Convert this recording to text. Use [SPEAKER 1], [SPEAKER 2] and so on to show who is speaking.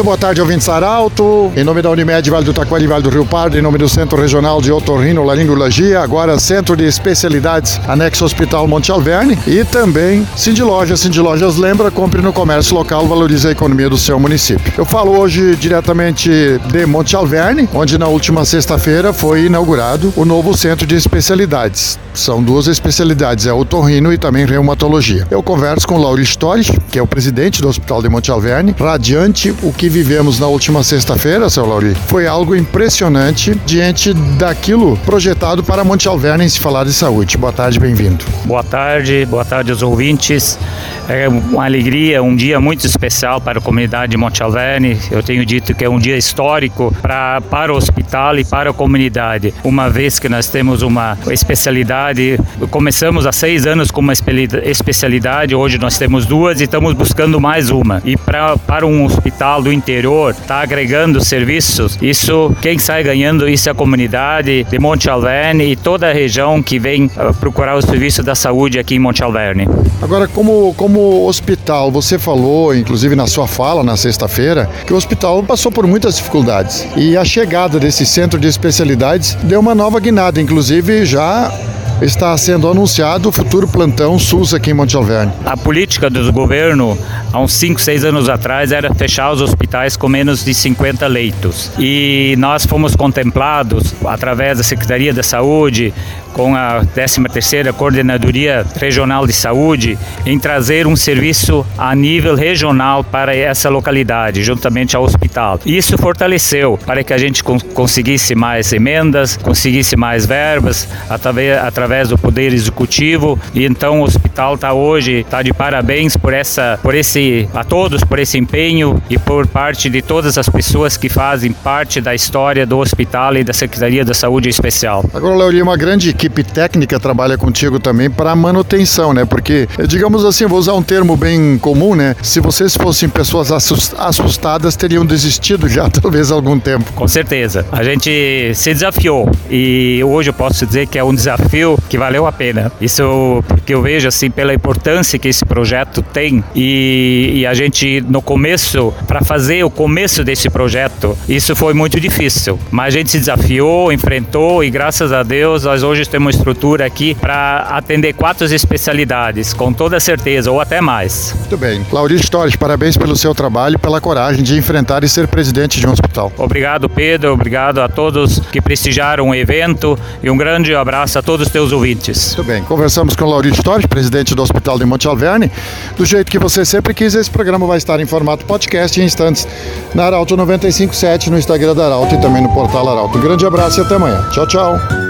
[SPEAKER 1] Muito boa tarde, ouvintes Arauto. Em nome da Unimed Vale do Taquari, Vale do Rio Pardo, em nome do Centro Regional de Otorrino Laringologia, agora Centro de Especialidades, anexo Hospital Monte Alverne e também Cindy Lojas. Cindy Lojas lembra, compre no comércio local, valorize a economia do seu município. Eu falo hoje diretamente de Monte Alverne, onde na última sexta-feira foi inaugurado o novo Centro de Especialidades. São duas especialidades, é otorrino e também reumatologia. Eu converso com o Lauri Storch, que é o presidente do Hospital de Monte Alverne, radiante o que vivemos na última sexta-feira, seu Lauri, foi algo impressionante diante daquilo projetado para Monte Alverne em se falar de saúde. Boa tarde, bem-vindo.
[SPEAKER 2] Boa tarde, boa tarde aos ouvintes. É uma alegria, um dia muito especial para a comunidade de Monte Alverne. Eu tenho dito que é um dia histórico para, para o hospital e para a comunidade, uma vez que nós temos uma especialidade. Começamos há seis anos com uma especialidade, hoje nós temos duas e estamos buscando mais uma. E pra, para um hospital do interior, está agregando serviços, isso, quem sai ganhando isso é a comunidade de Monte Alverne e toda a região que vem uh, procurar o serviço da saúde aqui em Monte Alverne.
[SPEAKER 1] Agora, como, como hospital, você falou, inclusive na sua fala na sexta-feira, que o hospital passou por muitas dificuldades. E a chegada desse centro de especialidades deu uma nova guinada, inclusive já está sendo anunciado o futuro plantão SUS aqui em Monte Alverne.
[SPEAKER 2] A política do governo, há uns 5, 6 anos atrás, era fechar os hospitais com menos de 50 leitos. E nós fomos contemplados, através da Secretaria da Saúde, com a 13ª Coordenadoria Regional de Saúde em trazer um serviço a nível regional para essa localidade, juntamente ao hospital. Isso fortaleceu para que a gente conseguisse mais emendas, conseguisse mais verbas através, através do Poder Executivo e então o hospital está hoje está de parabéns por essa por esse a todos por esse empenho e por parte de todas as pessoas que fazem parte da história do hospital e da Secretaria da Saúde especial.
[SPEAKER 1] Agora, Lauri, uma grande equipe técnica trabalha contigo também para manutenção, né? Porque, digamos assim, vou usar um termo bem comum, né? Se vocês fossem pessoas assustadas, teriam desistido já talvez há algum tempo.
[SPEAKER 2] Com certeza. A gente se desafiou e hoje eu posso dizer que é um desafio que valeu a pena. Isso porque eu vejo assim pela importância que esse projeto tem e, e a gente no começo para fazer o começo desse projeto isso foi muito difícil, mas a gente se desafiou, enfrentou e graças a Deus nós hoje temos uma estrutura aqui para atender quatro especialidades, com toda certeza, ou até mais.
[SPEAKER 1] Muito bem. Laurito Torres, parabéns pelo seu trabalho e pela coragem de enfrentar e ser presidente de um hospital.
[SPEAKER 2] Obrigado, Pedro. Obrigado a todos que prestigiaram o evento e um grande abraço a todos os teus ouvintes.
[SPEAKER 1] Muito bem. Conversamos com Laurito Torres, presidente do Hospital de Monte Alverne. Do jeito que você sempre quis, esse programa vai estar em formato podcast em instantes na Arauto 957, no Instagram da Arauto e também no portal Arauto. Um grande abraço e até amanhã. Tchau, tchau